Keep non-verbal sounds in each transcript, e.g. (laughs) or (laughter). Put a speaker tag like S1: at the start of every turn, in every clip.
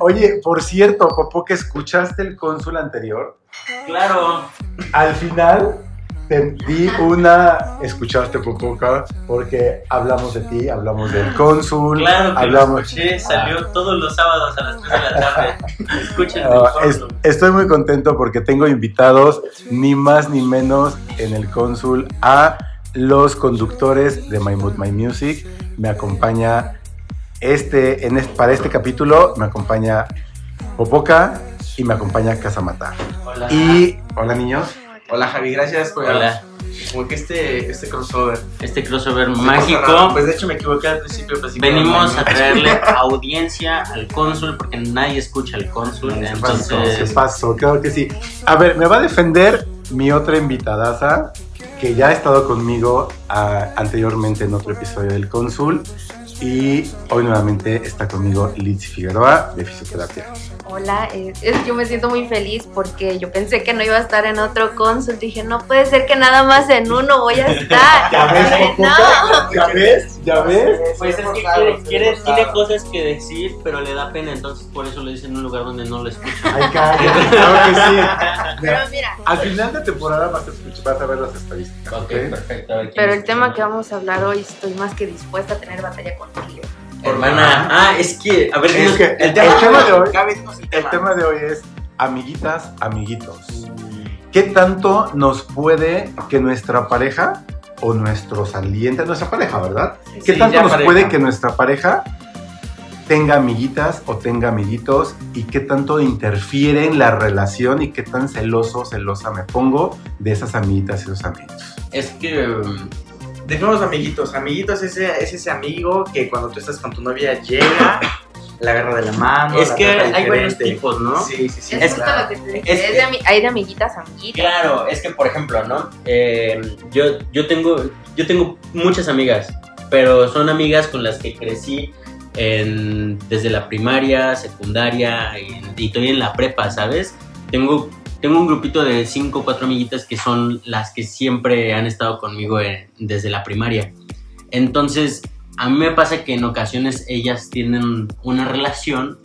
S1: Oye, por cierto, Popo, que escuchaste el Cónsul anterior.
S2: claro.
S1: Al final te di una. Escuchaste, Popoca, porque hablamos de ti, hablamos del Cónsul.
S2: Claro que
S1: hablamos.
S2: lo escuché, salió todos los sábados a las 3 de la tarde. Escuchen
S1: Ah, es- estoy muy contento porque tengo invitados, ni más ni menos, en el cónsul a los conductores de My Mood, My Music. Me acompaña este, en este- para este capítulo, me acompaña Popoca y me acompaña Casamata.
S2: Hola.
S1: Y, hola niños.
S3: Hola Javi, gracias por
S2: Hola.
S3: como que este, este crossover.
S2: Este crossover
S3: Raro.
S2: mágico.
S3: Pues de hecho me equivoqué al principio. pues,
S2: Venimos a traerle (laughs) audiencia al cónsul porque nadie escucha al cónsul.
S1: ¿Qué pasó? ¿Qué
S2: Entonces,
S1: pasó? Claro que sí. A ver, me va a defender mi otra invitadaza que ya ha estado conmigo ah, anteriormente en otro episodio del Cónsul y hoy nuevamente está conmigo Liz Figueroa de Fisioterapia.
S4: Hola, eh, es- yo me siento muy feliz porque yo pensé que no iba a estar en otro cónsul. Dije, no puede ser que nada más en uno voy a estar. (laughs)
S1: ¿Ya ves,
S4: no.
S1: ¿Ya ves? ¿Ya ves?
S2: pues es que quiere, quiere- tiene cosas que decir, pero le da pena. Entonces, por eso lo dice en un lugar donde no lo escucha.
S1: Ay, (laughs) cállate, claro que sí.
S4: Pero
S1: Mira, al final de temporada vas a, escuchar, vas a ver las estadísticas. ¿ok?
S2: perfecto. quién
S4: pero
S2: es
S4: el tema que vamos a hablar hoy estoy más que dispuesta a tener batalla contigo.
S2: Hermana, ah, es que, a ver,
S1: Es
S2: dinos-
S1: que el tema de hoy
S3: el tema.
S1: de hoy es amiguitas, amiguitos. ¿Qué tanto nos puede que nuestra pareja o nuestro saliente, nuestra pareja, ¿verdad? ¿Qué
S3: Sí,
S1: tanto nos
S3: pareja.
S1: puede que nuestra pareja tenga amiguitas o tenga amiguitos y qué tanto interfiere en la relación y qué tan celoso, celosa me pongo de esas amiguitas y esos amigos?
S2: es que um,
S3: Definamos amiguitos. Amiguitos es ese, es ese amigo que cuando tú estás con tu novia llega, la agarra de la mano.
S2: es
S3: la
S2: que
S3: trata
S2: hay varios tipos, ¿no?
S3: Sí, sí, sí.
S4: Es,
S3: claro.
S4: lo que te dije.
S2: es
S4: es de hay de amiguitas a amiguitas.
S2: Claro, es que por ejemplo, ¿no? Eh, yo, yo, tengo, yo tengo muchas amigas, pero son amigas con las que crecí en- desde la primaria, secundaria y, y todavía en la prepa, ¿sabes? Tengo, tengo un grupito de cinco o cuatro amiguitas que son las que siempre han estado conmigo en- desde la primaria. Entonces, a mí me pasa que en ocasiones ellas tienen una relación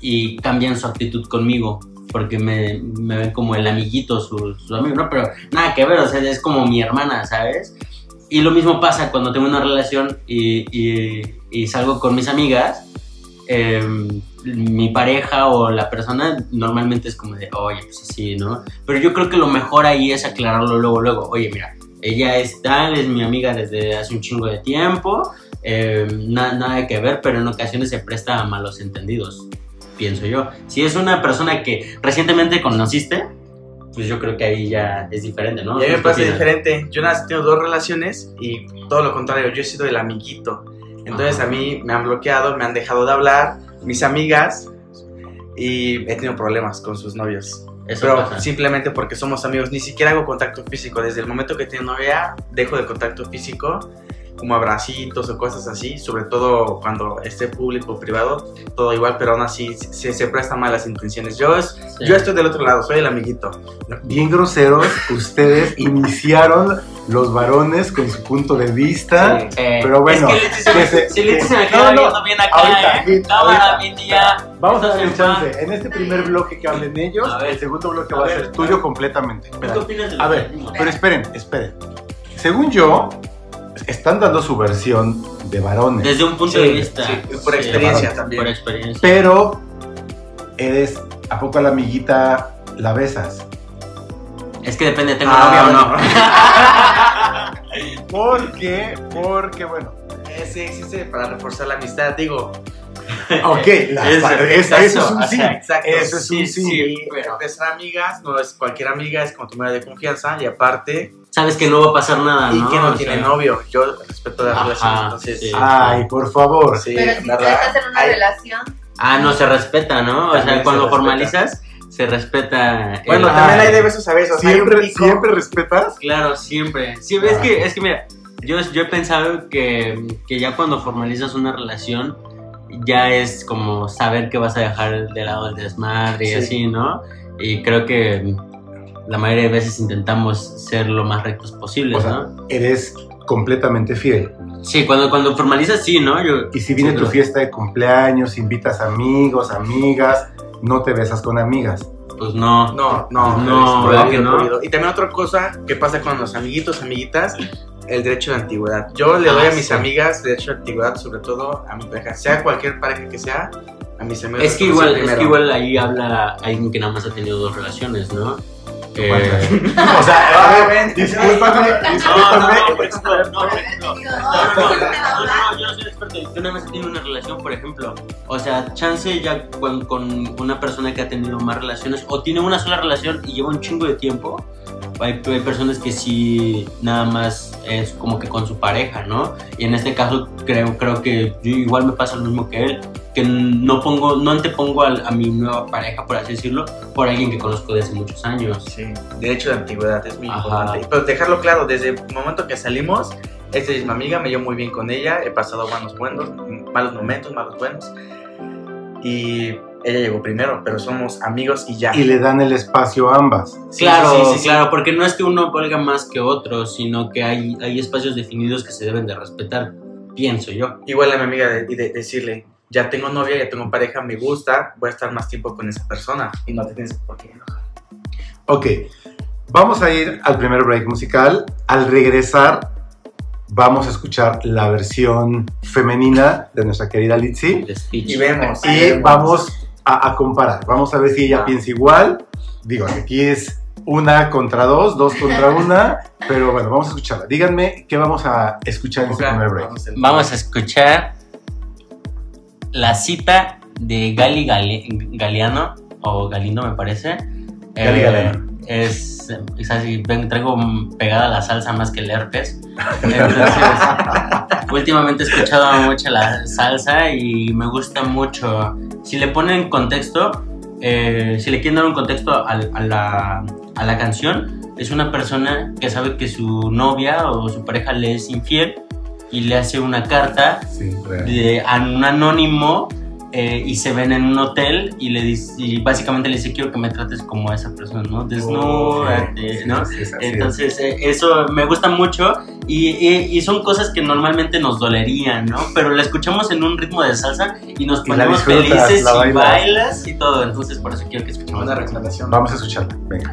S2: y cambian su actitud conmigo porque me, me ven como el amiguito, su, su amigo, ¿no? Pero nada que ver, o sea, es como mi hermana, ¿sabes? Y lo mismo pasa cuando tengo una relación y, y- y salgo con mis amigas. Eh, mi pareja o la persona normalmente es como de, oye, pues así, ¿no? Pero yo creo que lo mejor ahí es aclararlo luego, luego. Oye, mira, ella es tal, es mi amiga desde hace un chingo de tiempo, eh, na- nada que ver, pero en ocasiones se presta a malos entendidos, pienso yo. Si es una persona que recientemente conociste, pues yo creo que ahí ya es diferente, ¿no?
S3: Y a mí me
S2: ¿Qué
S3: pasa diferente. Yo nada tenido dos relaciones y todo lo contrario, yo he sido el amiguito. Entonces
S2: Ajá.
S3: a mí me han bloqueado, me han dejado de hablar, mis amigas, y he tenido problemas con sus novios.
S2: Eso
S3: Pero
S2: pasa.
S3: simplemente porque somos amigos, ni siquiera hago contacto físico. Desde el momento que tengo novia, dejo de contacto físico, como abracitos o cosas así, sobre todo cuando esté público o privado, todo igual, pero aún así se, se prestan malas intenciones. Yo, es-
S2: Sí.
S3: yo estoy del otro lado, soy el amiguito.
S1: Bien groseros, (laughs) ustedes iniciaron los varones con su punto de vista.
S3: Sí.
S2: Eh,
S1: Pero bueno,
S2: es que
S1: que se-
S2: si
S1: que-
S2: se me queda
S1: no,
S2: viendo bien acá,
S1: ahorita,
S2: ¿eh? Cámara,
S1: ahorita.
S2: mi tía.
S1: Vamos a darle
S2: en
S1: chance. En este primer bloque que hablen ellos, el segundo bloque
S2: A
S1: va a
S2: ver,
S1: ser tuyo completamente.
S2: ¿Tú qué opinas de
S1: A ver, pero esperen, esperen. Según yo, están dando su versión de varones,
S2: Desde un punto
S3: Sí,
S2: de vista.
S3: sí, por experiencia también.
S2: Por experiencia.
S1: pero eres, ¿a poco a la amiguita la besas?
S2: Es que depende, ¿tengo
S3: Ah,
S2: novia o no? (laughs)
S1: ¿Por qué? Porque, bueno.
S3: Eh, Sí, existe para reforzar la amistad, digo. (laughs)
S1: Ok, la-
S2: Eso,
S1: eso, eso es un
S2: o
S1: sí.
S2: sea,
S3: Exacto.
S1: Eso es
S2: Sí,
S1: un sí.
S2: sí.
S3: Y empezar amigas, no es cualquier amiga, es como tu madre de confianza y aparte,
S2: Sabes que no va a pasar nada,
S3: y
S2: ¿no?
S3: que no
S2: O
S3: tiene
S2: sea,
S3: novio. Yo respeto las
S2: Ajá,
S3: relaciones, entonces.
S2: sí.
S1: Ay, por favor.
S3: Sí,
S4: Pero si estás en una relación,
S2: Ah, no se respeta, ¿no? O sea,
S3: se
S2: cuando
S3: respeta.
S2: formalizas, se respeta. el-
S3: Bueno,
S1: Ah,
S3: también hay de besos a besos.
S1: ¿Siempre. ¿Siempre respetas?
S2: Claro, siempre. Sí, es que, es que mira, yo, yo he pensado que, que ya cuando formalizas una relación, ya es como saber que vas a dejar de lado el desmadre y
S3: Sí.
S2: así, ¿no? Y creo que la mayoría de veces intentamos ser lo más rectos posibles,
S1: O sea,
S2: ¿no?
S1: eres completamente fiel.
S2: Sí, cuando, cuando formalizas, sí, ¿no? Yo,
S1: Y si viene
S2: Sí,
S1: tu
S2: claro.
S1: fiesta de cumpleaños, invitas amigos, amigas, no te besas con amigas.
S2: Pues no.
S3: No, no,
S2: No,
S3: es
S2: ¿verdad
S3: prohibido,
S2: que no?
S3: prohibido. Y también otra cosa que pasa con los amiguitos, amiguitas, el derecho de antigüedad. Yo le doy
S2: Ah,
S3: a mis
S2: sí.
S3: amigas derecho de antigüedad, sobre todo a mi pareja, sea cualquier pareja que sea, a mis amigos.
S2: Es que igual, es que igual ahí habla alguien que nada más ha tenido dos relaciones, ¿no? Eh, (laughs)
S1: O sea,
S3: Ah, ven.
S1: discúlpame,
S2: No, no,
S1: discúlpame.
S2: no. No, no, no, yo no soy experto. Yo nada más he tenido una relación, por ejemplo. O sea, chance ya con, con una persona que ha tenido más relaciones o tiene una sola relación y lleva un chingo de tiempo. Hay, hay personas que sí nada más es como que con su pareja, ¿no? Y en este caso creo, creo que yo igual me pasa lo mismo que él, que no pongo, no antepongo al- a, mi nueva pareja, por así decirlo, por alguien que conozco desde muchos años.
S3: Sí, derecho de antigüedad es muy
S2: Ajá.
S3: importante. Pero dejarlo claro, desde el momento que salimos, esta es mi amiga, me llevo muy bien con ella, he pasado buenos, buenos, malos momentos, malos buenos. Y ella llegó primero, pero somos amigos y ya.
S1: Y le dan el espacio a ambas.
S3: Sí,
S2: claro,
S3: sí, sí,
S2: claro, porque no es que uno valga más que otro, sino que hay, hay espacios definidos que se deben de respetar, pienso yo.
S3: Igual a mi amiga de, de- decirle, ya tengo novia, ya tengo pareja, me gusta, voy a estar más tiempo con esa persona y no te tienes por qué enojar.
S1: Ok, vamos a ir al primer break musical. Al regresar, vamos a escuchar la versión femenina de nuestra querida
S2: speech.
S3: Y vemos.
S1: Y
S3: vemos.
S1: vamos a, a comparar. Vamos a ver si ella
S3: Ah.
S1: piensa igual. Digo, aquí es una contra dos, dos contra (laughs) una. Pero bueno, vamos a escucharla. Díganme qué vamos a escuchar en este primer break.
S3: vamos
S2: a escuchar la cita de Gali Gali- Galeano, o Galindo me parece.
S1: Gali
S2: Eh,
S1: Galeano.
S2: Es, es así, ven, traigo pegada la salsa más que el herpes. (laughs) Entonces, últimamente he escuchado mucho la salsa y me gusta mucho. Si le ponen contexto, eh, si le quieren dar un contexto a, la, a la canción, es una persona que sabe que su novia o su pareja le es infiel y le hace una carta
S1: Sí,
S2: de, a un anónimo eh, y se ven en un hotel y le dice, y básicamente le dice quiero que me trates como esa persona, ¿no? Desnúdate, ¿no? Entonces, eh, eso me gusta mucho y, y- y son cosas que normalmente nos dolerían, ¿no? Pero la escuchamos en un ritmo de salsa y nos ponemos felices y
S1: bailas.
S2: y todo. Entonces, por eso quiero que escuchemos
S3: Una recomendación.
S1: Vamos a escucharla. Venga.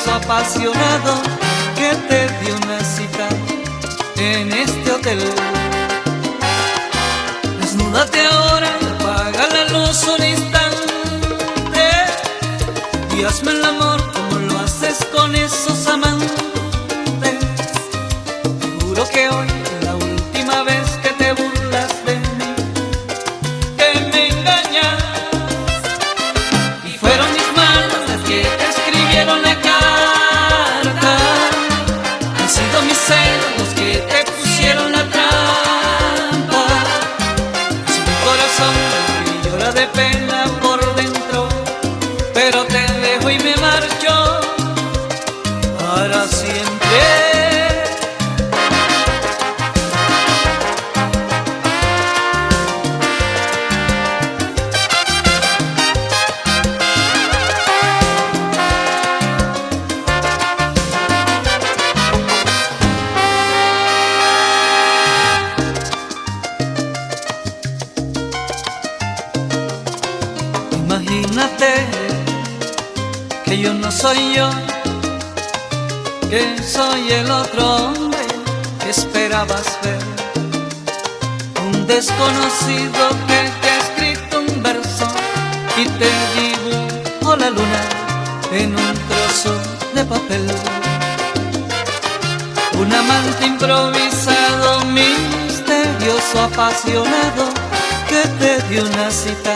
S5: misterioso, apasionado, que te dio una cita en este hotel. Desnúdate ahora, te dio una cita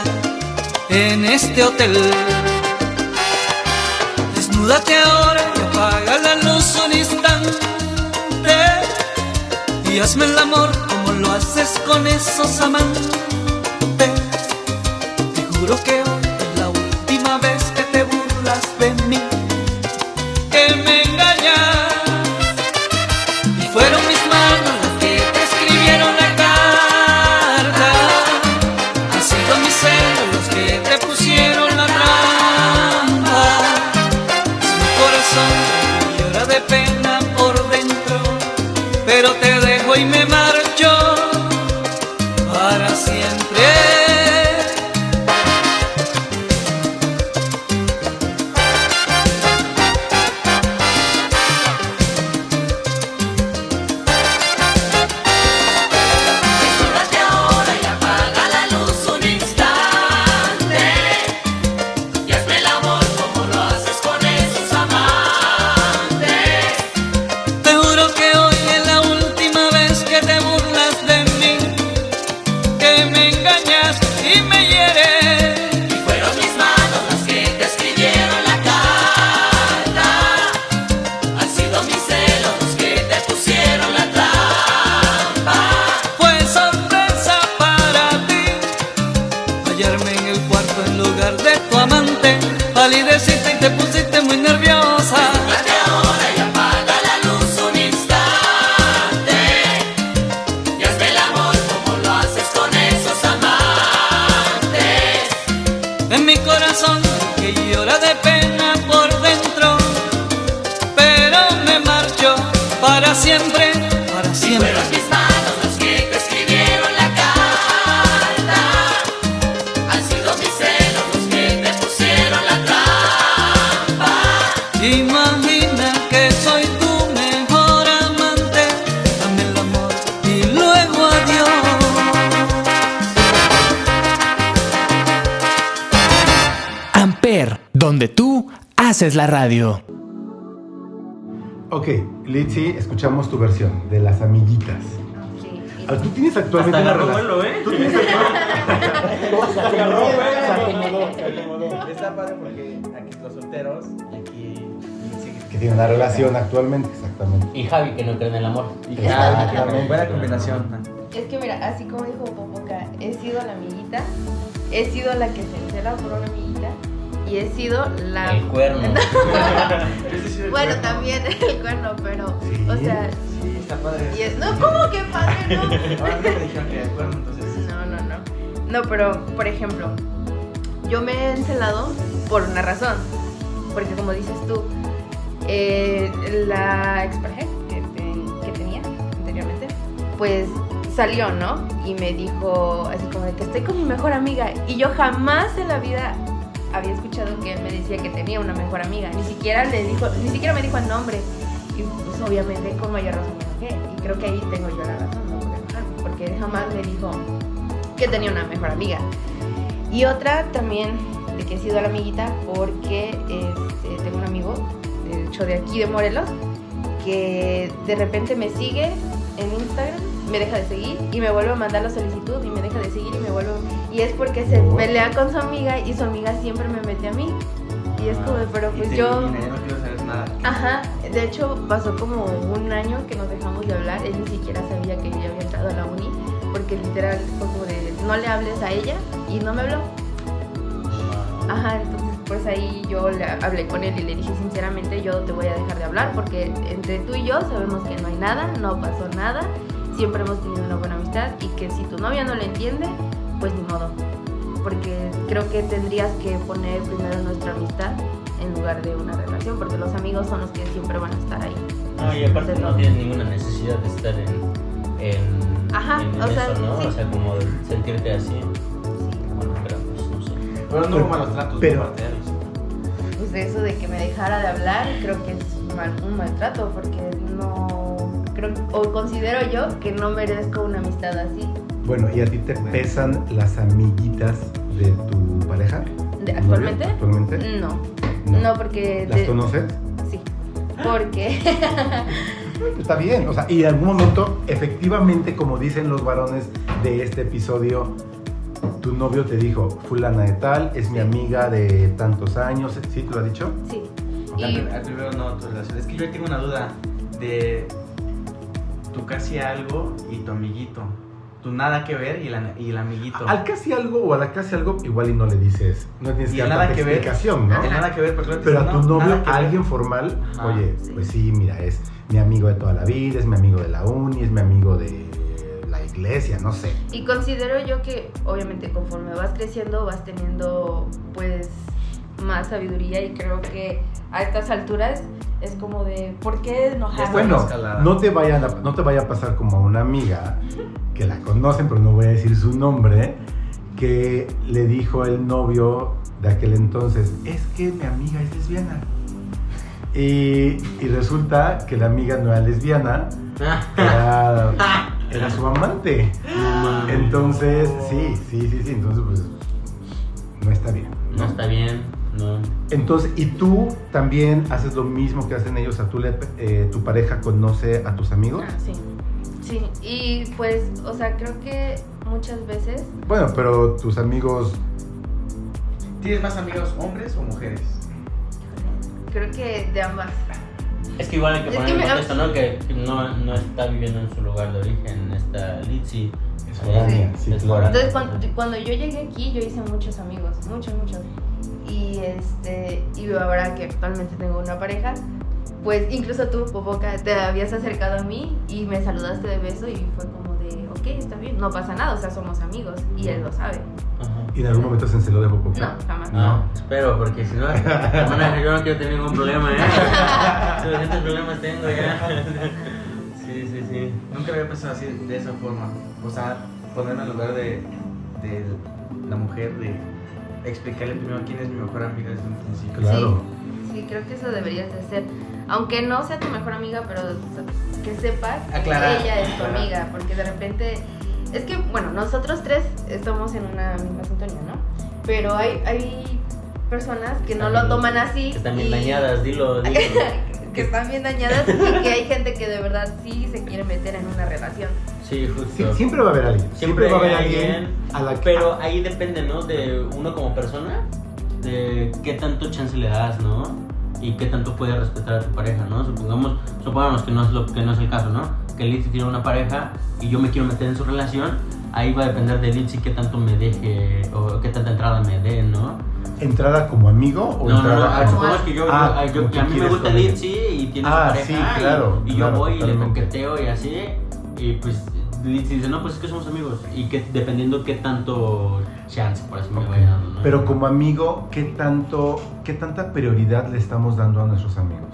S5: en este hotel. Desnúdate ahora y apaga la luz un instante y hazme el amor como lo haces con esos amantes. Te juro que de tu amante. Palideciste y te pusiste muy nerviosa haces la
S6: radio.
S1: Ok, Litzy, escuchamos tu versión de las amiguitas. Ah, Tú tienes actualmente
S3: Hasta
S1: una
S3: agarró
S1: relación.
S3: vuelo, ¿eh?
S1: Tú tienes
S7: Se acomodó, se acomodó, se acomodó. Está padre porque aquí los solteros y aquí
S1: que tiene una relación actualmente, exactamente.
S2: Y Javi, que no cree en el amor.
S7: Exactamente. Buena combinación.
S4: Es que mira, así como dijo Popoca, he sido la amiguita, he sido la que se encela por una amiguita y he sido la...
S2: El cuerno. (laughs) (laughs)
S4: bueno, también (laughs) el cuerno, pero, o sea,
S7: Sí, está padre.
S4: y es- no, ¿cómo que padre? No.
S7: Ahora no me dijeron que de acuerdo, entonces.
S4: No, no, no. No, pero, por ejemplo, yo me he encelado por una razón. Porque como dices tú, eh, la expareja que, te- que tenía anteriormente, pues salió, ¿no? Y me dijo así como de que estoy con mi mejor amiga. Y yo jamás en la vida había escuchado que me decía que tenía una mejor amiga. Ni siquiera le dijo, ni siquiera me dijo el nombre. Y pues obviamente con mayor razón me enojé. Y creo que ahí tengo yo la razón, no. Porque jamás me dijo que tenía una mejor amiga. Y otra también de que he sido la amiguita porque este, tengo un amigo, de hecho de aquí de Morelos, que de repente me sigue en Instagram, me deja de seguir y me vuelve a mandar la solicitud de seguir y me vuelve y es porque se pelea con su amiga y su amiga siempre me mete a mí y es como de, pero
S7: Y
S4: pues
S7: te
S4: yo
S7: no quiero saber nada.
S4: Ajá, de hecho pasó como un año que nos dejamos de hablar, él ni siquiera sabía que yo había entrado a la uni, porque literal fue como de no le hables a ella y no me habló. Ajá, entonces pues ahí yo le hablé con él y le dije sinceramente yo te voy a dejar de hablar porque entre tú y yo sabemos que no hay nada, no pasó nada, siempre hemos tenido una buena amistad y que si tu novia no lo entiende, pues ni modo. Porque creo que tendrías que poner primero nuestra amistad en lugar de una relación, porque los amigos son los que siempre van a estar ahí.
S2: No, y aparte no tienes ninguna necesidad de estar en, en,
S4: Ajá,
S2: en
S4: o sea,
S2: eso, ¿no?
S4: sí.
S2: O sea, como de sentirte así. Bueno, pero pues no sé.
S3: Pero no hubo malos tratos
S1: Pero-
S3: por parte de ellos.
S4: Pues eso de que me dejara de hablar, creo que es mal- un maltrato, porque no. Creo, o considero yo que no merezco una amistad así.
S1: Bueno, ¿y a ti te pesan las amiguitas de tu pareja?
S4: De-
S1: ¿Tu
S4: ¿Actualmente?
S1: ¿Actualmente?
S4: No.
S1: No.
S4: No, porque.
S1: ¿Las
S4: de-
S1: conoces?
S4: Sí. Porque. (laughs)
S1: Está bien, o sea, y en algún momento, efectivamente, como dicen los varones de este episodio, tu novio te dijo, fulana de tal, es mi amiga de tantos años, ¿sí? ¿Te lo ha dicho?
S4: sí.
S3: La
S4: Y.
S3: prim- al primero no, tu relación. Es que yo tengo una duda de tu casi algo y tu amiguito. Tu nada que ver y, la- y el amiguito.
S1: Al casi algo o a la casi algo, igual y no le dices, no tienes
S3: Y
S1: que dar
S3: nada que ver.
S1: explicación, ¿no?
S3: El nada que ver, porque
S1: Pero a tu
S3: no,
S1: novio, a
S3: ver.
S1: alguien formal,
S3: Ajá.
S1: oye,
S4: Sí.
S1: pues sí, mira, es mi amigo de toda la vida, es mi amigo de la uni, es mi amigo de la iglesia, no sé.
S4: Y considero yo que obviamente conforme vas creciendo vas teniendo pues más sabiduría y creo que a estas alturas es como de ¿por qué enojarme?
S1: Bueno,
S3: escalada.
S1: no te, vayan a- no te vaya a pasar como a una amiga que la conocen, pero no voy a decir su nombre, que le dijo el novio de aquel entonces, es que mi amiga es lesbiana. Y, y resulta que la amiga no era lesbiana, era, (laughs) era su amante.
S2: No.
S1: Entonces, sí, sí, sí, sí, entonces pues no está bien.
S2: No está bien, no.
S1: Entonces, ¿y tú también haces lo mismo que hacen ellos? ¿A tú le- eh, tu pareja conoce a tus amigos?
S4: Ah, sí. Sí, y pues, o sea, creo que muchas veces
S1: Bueno, pero tus amigos,
S3: ¿Tienes más amigos hombres o mujeres?
S4: creo que de ambas.
S2: Es que igual hay que
S4: Es
S2: poner
S4: que
S2: en contexto, ¿no? Que no, no está viviendo en su lugar de origen, está Litzy.
S1: Es sí,
S2: es foránea.
S4: Entonces, cuando, cuando yo llegué aquí, yo hice muchos amigos, muchos, muchos. Y este, y ahora que actualmente tengo una pareja, pues incluso tú, Popoca, te habías acercado a mí y me saludaste de beso y fue como de, ok, está bien, no pasa nada, o sea, somos amigos y él lo sabe.
S2: Ajá.
S1: ¿y en algún momento se enceló de Popoca?
S4: No, jamás.
S2: Ah, espero, porque si no, hermana, yo no quiero tener ningún problema, ¿eh? (laughs) Suficientes problemas tengo ya. (laughs) Sí, sí, sí.
S3: Nunca había pensado así de esa forma. O sea, ponerme en el lugar de, de la mujer, de explicarle primero quién es mi mejor amiga desde un principio.
S1: Claro.
S4: Sí, creo que eso deberías de hacer. Aunque no sea tu mejor amiga, pero que sepas
S3: Aclarar,
S4: que ella es tu amiga, porque de repente es que bueno, nosotros tres estamos en una misma sintonía, ¿no? Pero hay hay personas que no lo
S2: bien-
S4: toman así
S2: que Están bien
S4: y-
S2: dañadas, dilo, dilo. (laughs)
S4: que están bien dañadas y que hay gente que de verdad sí se quiere meter en una relación.
S2: Sí, justo.
S1: Sí, siempre va a haber alguien. Siempre,
S2: Siempre
S1: va a haber alguien
S2: alguien,
S1: a la que...
S2: Pero ahí depende, ¿no? De uno como persona, de qué tanto chance le das, ¿no? Y qué tanto puedes respetar a tu pareja, ¿no? Supongamos, supongamos que no es lo que no es el caso, ¿no? Que Litzy tiene una pareja y yo me quiero meter en su relación, ahí va a depender de Litzy qué tanto me deje o qué tanta entrada me dé, ¿no?
S1: ¿Entrada como amigo o
S2: No, no, no,
S1: entrada
S2: ah,
S1: como...
S2: supongamos que yo,
S1: Ah,
S2: yo- yo- que a mí me gusta. Litzy y tiene
S1: Ah,
S2: su pareja
S1: sí,
S2: y-
S1: claro,
S2: y, yo
S1: claro,
S2: voy y le coqueteo y así y pues dice, no, pues es que somos amigos y que dependiendo qué tanto chance por así me
S1: Ok.
S2: vaya dando, ¿no?
S1: Pero como amigo, ¿qué, tanto, ¿qué tanta prioridad le estamos dando a nuestros amigos?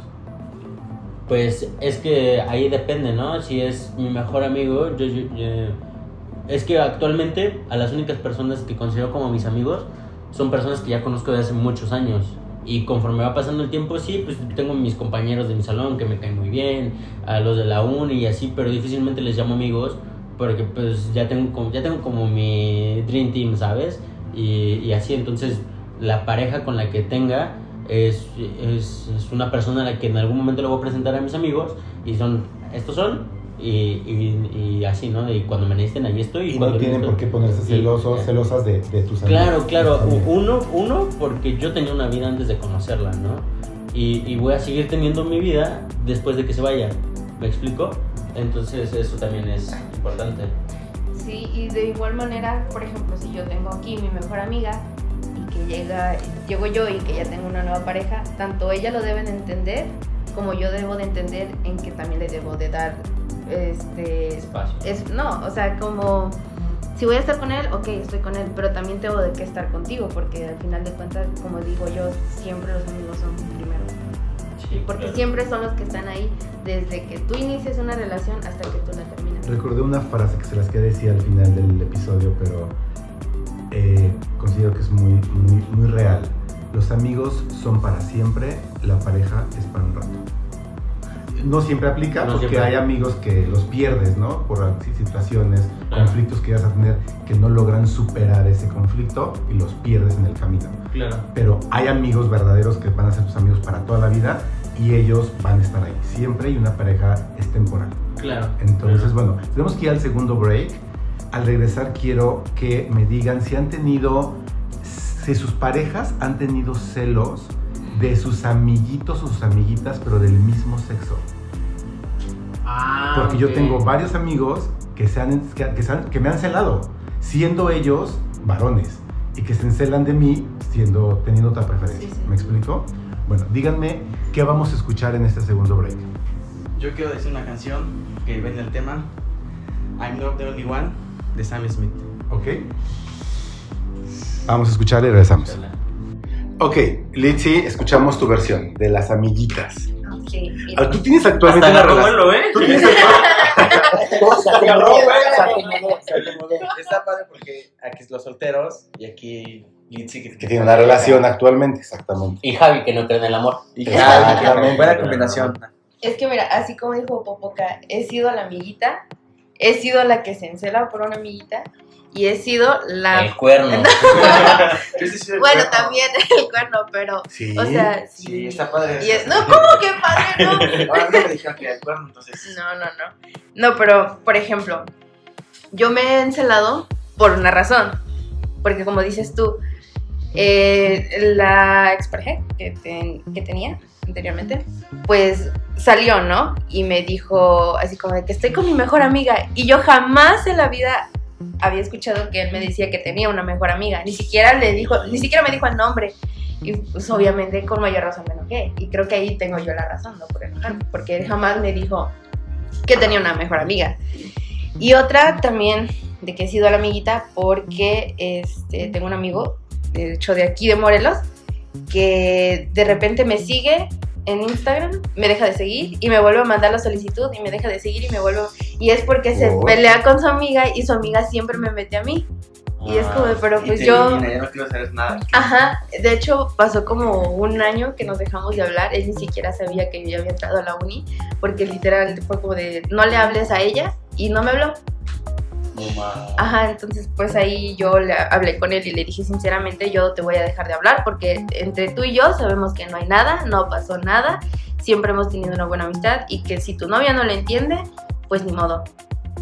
S2: Pues es que ahí depende, ¿no? Si es mi mejor amigo, yo, yo- yo- es que actualmente a las únicas personas que considero como mis amigos son personas que ya conozco de hace muchos años. Y conforme va pasando el tiempo, sí, pues tengo mis compañeros de mi salón que me caen muy bien, a los de la uni y así, pero difícilmente les llamo amigos porque pues ya tengo como, ya tengo como mi dream team, ¿sabes? Y, y así, entonces la pareja con la que tenga es, es, es una persona a la que en algún momento le voy a presentar a mis amigos y son, estos son, y, y, y así, ¿no? Y cuando me necesiten, ahí estoy.
S1: Y no
S2: cuando
S1: tienen por qué ponerse
S2: Y-
S1: celosos, celosas de, de tus amigos.
S2: Claro, claro. Uno, uno, porque yo tenía una vida antes de conocerla, ¿no? Y, y voy a seguir teniendo mi vida después de que se vaya. ¿Me explico? Entonces eso también es importante.
S4: Sí, y de igual manera, por ejemplo, si yo tengo aquí mi mejor amiga y que llega, llego yo y que ya tengo una nueva pareja, tanto ella lo deben entender como yo debo de entender en que también le debo de dar este
S2: Espacio.
S4: es no, o sea, como si voy a estar con él, ok, estoy con él, pero también tengo de qué estar contigo, porque al final de cuentas, como digo yo, siempre los amigos son primero.
S2: Sí,
S4: Porque
S2: claro.
S4: siempre son los que están ahí desde que tú inicias una relación hasta que tú la terminas.
S1: Recordé una frase que se las quería decir al final del episodio, pero eh, considero que es muy, muy, muy real. Los amigos son para siempre, la pareja es para un rato. No siempre aplica
S2: No
S1: porque
S2: siempre.
S1: hay amigos que los pierdes, ¿no? Por situaciones,
S2: Claro.
S1: conflictos que vas a tener que no logran superar ese conflicto y los pierdes en el camino.
S2: Claro.
S1: Pero hay amigos verdaderos que van a ser tus amigos para toda la vida y ellos van a estar ahí siempre y una pareja es temporal.
S2: Claro.
S1: Entonces, bueno, tenemos que ir al segundo break. Al regresar quiero que me digan si han tenido, si sus parejas han tenido celos de sus amiguitos o sus amiguitas, pero del mismo sexo.
S2: Ah,
S1: Porque yo tengo varios amigos que, se han, que, que se han- que me han celado, siendo ellos varones, y que se encelan de mí siendo, teniendo otra preferencia.
S4: Sí, sí.
S1: ¿Me explico? Bueno, díganme qué vamos a escuchar en este segundo break.
S3: Yo quiero decir una canción que viene el tema I'm Not the Only One de Sam Smith.
S1: ¿Ok? Vamos a escuchar y regresamos. Ok, Litzy, escuchamos tu versión de las amiguitas. Ah. Tú tienes actualmente
S2: Hasta
S1: una relación.
S2: vuelo, ¿eh?
S1: Tú tienes. (laughs)
S7: Está padre porque aquí los solteros y aquí Litzy
S1: que tiene una relación actualmente, exactamente.
S2: Y Javi, que no cree en el amor.
S7: Y
S1: Exactamente.
S7: buena combinación.
S4: Es que mira, así como dijo Popoca, he sido la amiguita, he sido la que se encela por una amiguita y he sido la...
S2: El cuerno. (laughs)
S4: Bueno, también el cuerno, pero...
S1: Sí.
S4: O sea, sí.
S7: Sí, está padre.
S4: Y es- no, ¿cómo que padre? No. (laughs)
S3: Ahora no me dijeron que era el cuerno, entonces.
S4: No, no, no. No, pero, por ejemplo, yo me he encelado por una razón. Porque como dices tú, eh, la expareja que, ten- que tenía anteriormente, pues salió, ¿no? Y me dijo así como de que estoy con mi mejor amiga. Y yo jamás en la vida había escuchado que él me decía que tenía una mejor amiga. Ni siquiera le dijo, ni siquiera me dijo el nombre. Y pues obviamente con mayor razón me enojé. Y creo que ahí tengo yo la razón, ¿no? Porque él jamás me dijo que tenía una mejor amiga. Y otra también de que he sido la amiguita porque este, tengo un amigo, de hecho de aquí de Morelos, que de repente me sigue en Instagram, me deja de seguir y me vuelve a mandar la solicitud y me deja de seguir y me vuelve... Y es porque se
S1: Oh.
S4: pelea con su amiga y su amiga siempre me mete a mí. Y es como, de, pero pues yo...
S3: elimina, ya no quiero saber nada.
S4: Ajá, de hecho pasó como un año que nos dejamos de hablar, él ni siquiera sabía que yo ya había entrado a la uni, porque literal fue como de, no le hables a ella y no me habló. Ajá, entonces pues ahí yo le hablé con él y le dije sinceramente yo te voy a dejar de hablar porque entre tú y yo sabemos que no hay nada, no pasó nada, siempre hemos tenido una buena amistad y que si tu novia no le entiende, pues ni modo,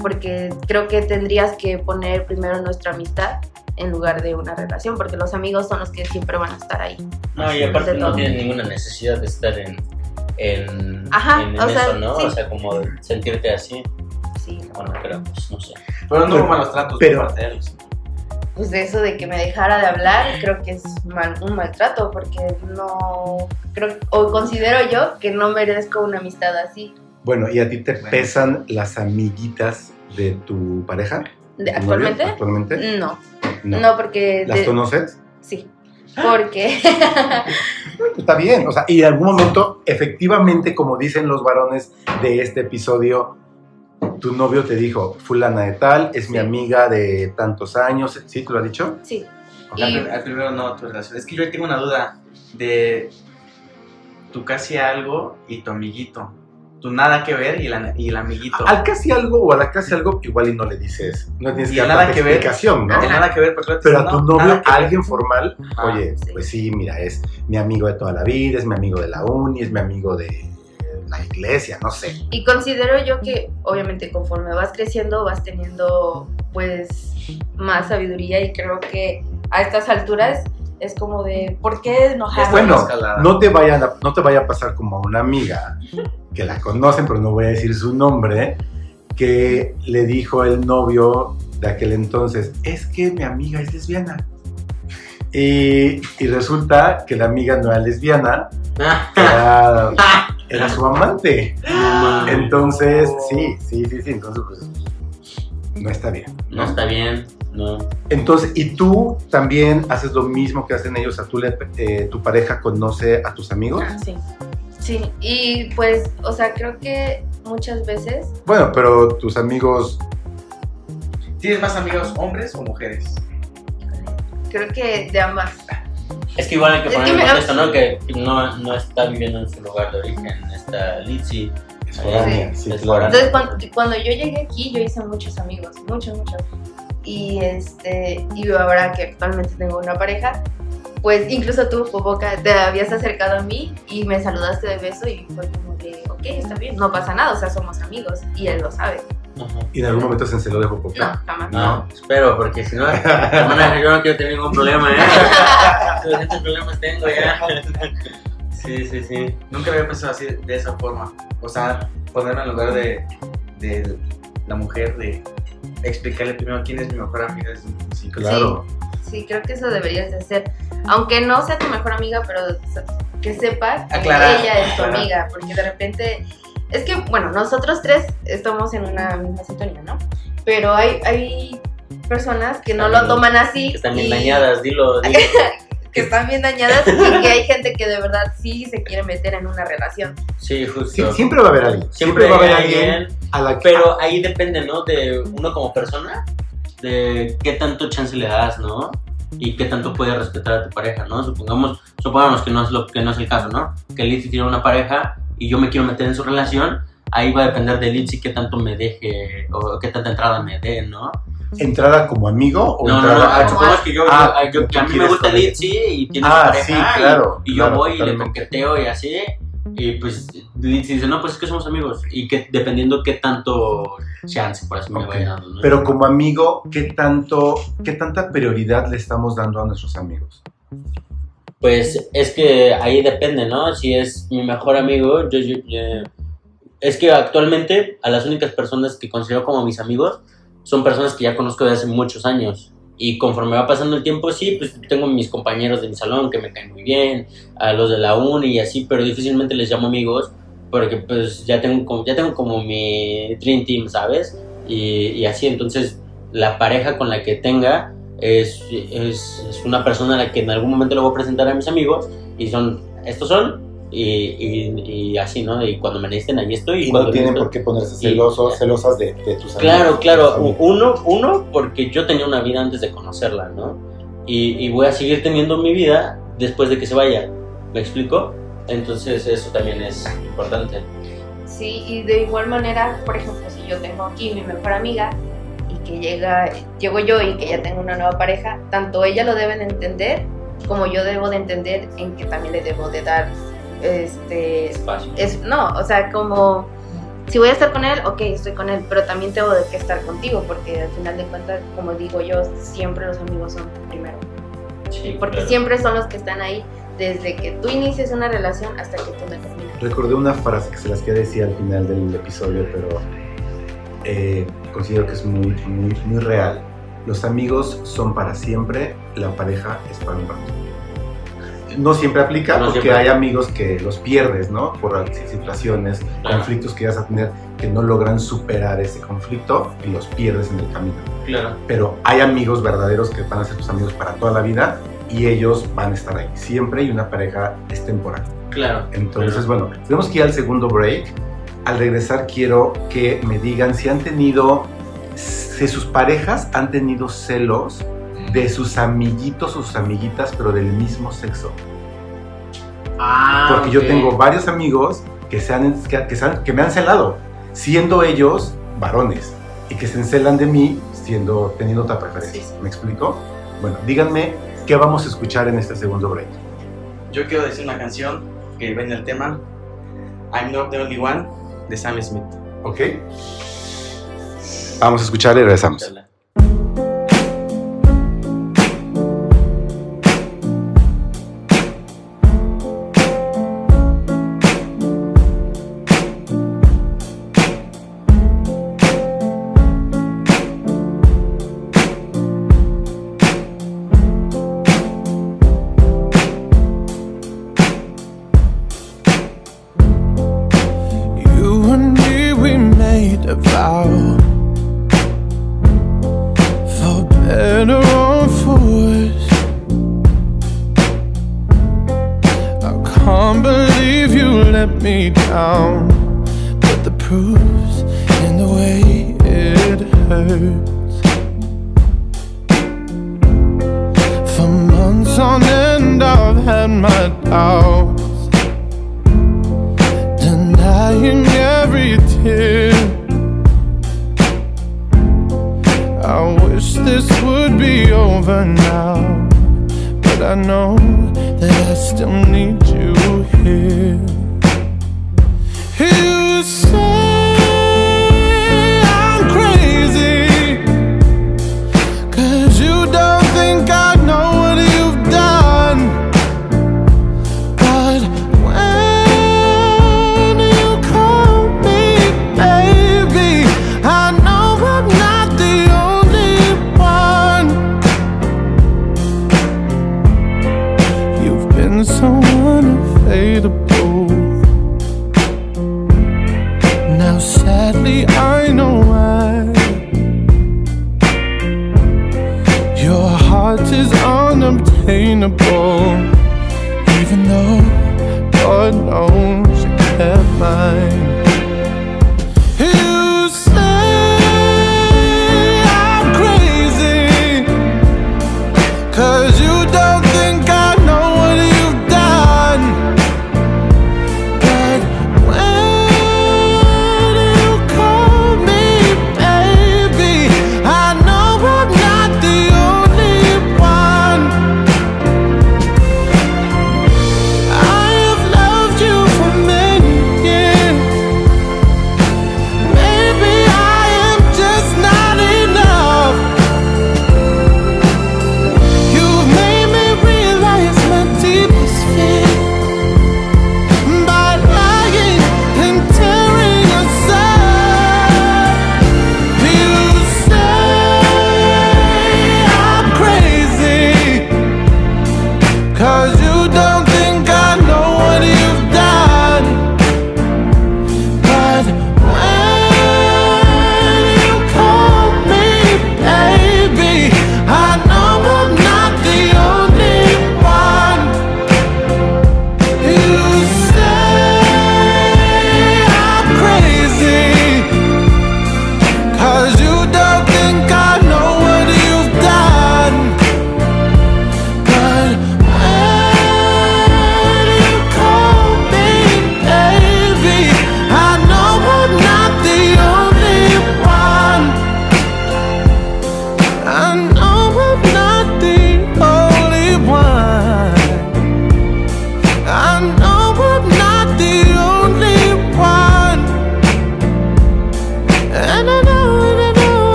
S4: porque creo que tendrías que poner primero nuestra amistad en lugar de una relación, porque los amigos son los que siempre van a estar ahí.
S2: No, y aparte no
S4: todo.
S2: tienes ninguna necesidad de estar en, en,
S4: Ajá,
S2: en
S4: o sea,
S2: eso, ¿no?
S4: sí.
S2: O sea, como sentirte así.
S4: Sí,
S2: Bueno, pero pues no sé.
S3: Pero no
S1: Pero-
S3: hubo malos tratos
S1: pero-
S3: por parte de ellos.
S4: pues eso de que me dejara de hablar creo que es mal- un maltrato porque no creo o considero yo que no merezco una amistad así
S1: Bueno, ¿y a ti te
S3: Bueno.
S1: pesan las amiguitas de tu pareja?
S4: De-
S1: ¿Tu novio?
S4: actualmente
S1: ¿Actualmente?
S4: no no, porque
S1: ¿Las
S4: de-
S1: conoces?
S4: sí porque (laughs)
S1: Está bien, o sea, y en algún momento, efectivamente, como dicen los varones de este episodio, tu novio te dijo, fulana de tal, es mi amiga de tantos años, ¿sí? ¿Te lo ha dicho?
S4: sí
S3: Al,
S4: Y-
S3: al primero no, tu relación. Es que yo ahí tengo una duda de tu casi algo y tu amiguito. Tu nada que ver y, la, y el amiguito.
S1: Al casi algo o a la casi algo, igual y no le dices, no tienes
S3: Y
S1: que
S3: nada que ver.
S1: explicación, ¿no?
S3: Nada que ver,
S1: Pero a tu novio, a alguien formal,
S3: Ajá,
S1: oye,
S4: sí.
S1: pues sí, mira, es mi amigo de toda la vida, es mi amigo de la uni, es mi amigo de la iglesia, no sé.
S4: y considero yo que obviamente conforme vas creciendo vas teniendo pues más sabiduría y creo que a estas alturas es como de ¿por qué
S3: está
S1: Bueno, no te, vayan a, no te vaya a pasar como a una amiga que la conocen, pero no voy a decir su nombre, que le dijo el novio de aquel entonces, es que mi amiga es lesbiana. Y, y resulta que la amiga no era lesbiana, era, (laughs) era su amante. Entonces, sí, sí, sí, sí, entonces pues no está bien.
S2: No está bien, no.
S1: Entonces, ¿y tú también haces lo mismo que hacen ellos? O sea, ¿tú le- eh, tu pareja conoce a tus amigos?
S4: Ah, sí sí y pues o sea creo que muchas veces
S1: Bueno, pero tus amigos,
S3: ¿Tienes más amigos hombres o mujeres?
S4: creo que de ambas.
S2: Es que igual hay que
S4: Es
S2: poner
S4: que
S2: en contexto, ¿no? Que no, no está viviendo en su lugar de origen, está
S1: foránea, sí,
S2: Es
S1: claro.
S4: Entonces, cuando, cuando yo llegué aquí, yo hice muchos amigos, muchos, muchos. Y este, y ahora que actualmente tengo una pareja, pues incluso tú, Popoca, te habías acercado a mí y me saludaste de beso y fue como que, ok, está bien, no pasa nada, o sea, somos amigos y él lo sabe.
S2: Ajá.
S1: ¿Y en algún momento se enceló de
S4: No,
S1: Popoca?
S4: jamás.
S2: No, espero, porque si no, (laughs) hermana, yo no quiero tener ningún problema, ¿eh? (laughs) Suficientes problemas tengo ya. (laughs) Sí, sí, sí.
S3: Nunca había pensado así de esa forma. O sea, ponerme en lugar de, de la mujer, de explicarle primero quién es mi mejor amiga desde un principio.
S1: Claro.
S4: Sí, creo que eso deberías de hacer. Aunque no sea tu mejor amiga, pero que sepa que
S3: Aclarar,
S4: ella es tu amiga. Porque de repente. Es que, bueno, nosotros tres estamos en una misma sintonía, ¿no? Pero hay, hay personas que no lo toman así.
S2: Que están bien
S4: y-
S2: dañadas, dilo. (laughs) dilo.
S4: Que están bien dañadas y que hay gente que de verdad sí se quiere meter en una relación.
S2: Sí,
S1: Sí,
S2: justo.
S1: siempre va a haber alguien.
S2: Siempre
S1: va a haber alguien
S2: alguien,
S1: a la que.
S2: pero ahí depende, ¿no? De uno como persona, de qué tanto chance le das, ¿no? Y qué tanto puedes respetar a tu pareja, ¿no? Supongamos, supongamos que no es lo que no es el caso, ¿no? Que Litzy tiene una pareja y yo me quiero meter en su relación, ahí va a depender de Litzy qué tanto me deje o qué tanta entrada me dé, ¿no?
S1: ¿Entrada como amigo o
S2: No, no,
S1: entrada
S2: no,
S4: como-
S2: supongamos que yo,
S1: Ah,
S2: yo- yo- que a mí me gusta. Litzy y tiene
S1: Ah,
S2: pareja
S1: sí,
S2: y-
S1: claro,
S2: y, yo
S1: claro,
S2: voy y le coqueteo y así y pues Litzy dice, no, pues es que somos amigos y que dependiendo qué tanto chance por así me
S1: Ok.
S2: vaya dando, ¿no?
S1: Pero como amigo, ¿qué tanto, qué tanta prioridad le estamos dando a nuestros amigos?
S2: Pues es que ahí depende, ¿no? Si es mi mejor amigo, yo, yo- es que actualmente a las únicas personas que considero como mis amigos son personas que ya conozco de hace muchos años. Y conforme va pasando el tiempo, sí, pues tengo mis compañeros de mi salón que me caen muy bien, a los de la uni y así, pero difícilmente les llamo amigos porque pues ya tengo, ya tengo como mi Dream Team, ¿sabes? Y, y así, entonces la pareja con la que tenga es, es, es una persona a la que en algún momento le voy a presentar a mis amigos y son, estos son, y, y, y así, ¿no? Y cuando me necesiten, ahí estoy.
S1: Y no
S2: cuando
S1: tienen
S2: necesito-
S1: por qué ponerse celosos, celosas de, de tus amigos.
S2: Claro, claro. Uno, uno, porque yo tenía una vida antes de conocerla, ¿no? Y, y voy a seguir teniendo mi vida después de que se vaya. ¿Me explico? Entonces eso también es importante.
S4: Sí, y de igual manera, por ejemplo, si yo tengo aquí mi mejor amiga y que llega, llego yo y que ya tengo una nueva pareja, tanto ella lo debe de entender como yo debo de entender en que también le debo de dar, este,
S2: Espacio.
S4: es, no, o sea, como, si voy a estar con él, ok, estoy con él, pero también tengo de que estar contigo, porque al final de cuentas, como digo yo, siempre los amigos son primero,
S2: Sí,
S4: porque
S2: claro.
S4: siempre son los que están ahí desde que tú inicias una relación hasta que tú la terminas.
S1: Recordé una frase que se las quería decir al final del episodio, pero eh, considero que es muy, muy, muy real. Los amigos son para siempre, la pareja es para un rato. No siempre aplica
S2: No
S1: porque
S2: siempre.
S1: hay amigos que los pierdes, ¿no? Por situaciones,
S2: Claro.
S1: conflictos que vas a tener que no logran superar ese conflicto y los pierdes en el camino.
S2: Claro.
S1: Pero hay amigos verdaderos que van a ser tus amigos para toda la vida y ellos van a estar ahí siempre y una pareja es temporal.
S2: Claro.
S1: Entonces, bueno, tenemos que ir al segundo break. Al regresar quiero que me digan si han tenido, si sus parejas han tenido celos de sus amiguitos o sus amiguitas, pero del mismo sexo.
S2: Ah,
S1: Porque yo tengo varios amigos que, se han, que, que se han- que me han celado, siendo ellos varones, y que se encelan de mí siendo, teniendo otra preferencia.
S4: Sí.
S1: ¿Me explico? Bueno, díganme qué vamos a escuchar en este segundo break.
S3: Yo quiero decir una canción que viene el tema I'm Not the Only One de Sam Smith.
S1: ¿Ok? Vamos a escuchar y regresamos.
S5: Hurts For
S8: on end, I've had my doubts. Denying every tear. I wish this would be over now. But I know that I still need you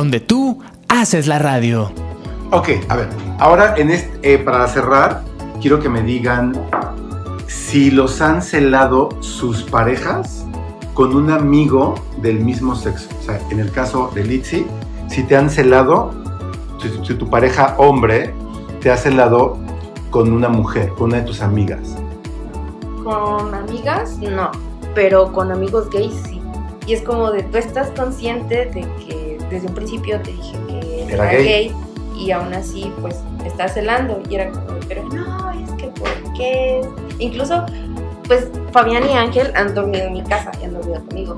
S6: donde tú haces la radio.
S1: Ok, a ver, ahora en este, eh, para cerrar, quiero que me digan si los han celado sus parejas con un amigo del mismo sexo. O sea, en el caso de Litzy, si te han celado, si, si tu pareja hombre te ha celado con una mujer, con una de tus amigas.
S4: Con amigas, no. Pero con amigos gays, sí. Y es como de tú estás consciente de que desde un principio te dije que
S1: Era
S4: era,
S1: gay.
S4: gay. y aún así, pues, me estás celando. Y era como, pero no, es que ¿por qué? Incluso, pues, Fabián y Ángel han dormido en mi casa y han dormido conmigo.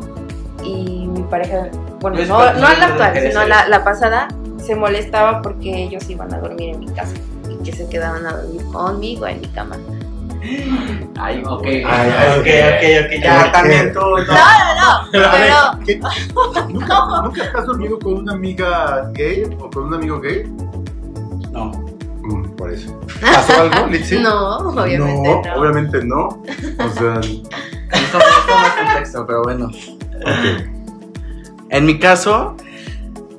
S4: Y mi pareja, bueno,
S3: Es
S4: no, la actual, sino la, la pasada, se molestaba porque ellos iban a dormir en mi casa y que se quedaban a dormir conmigo en mi cama.
S2: Ay, ok.
S1: Ay,
S3: Ok, ok, ok, ya también tú. (laughs) no.
S4: No, no, no, (laughs) pero.
S1: ¿Nunca, ¿Nunca has dormido con una amiga gay o con un amigo gay?
S3: No.
S1: Mm, por eso. (laughs) ¿Pasó algo, Litzy?
S4: no, obviamente no.
S1: no, obviamente no. O sea,
S3: Esto contexto, pero bueno. En mi caso,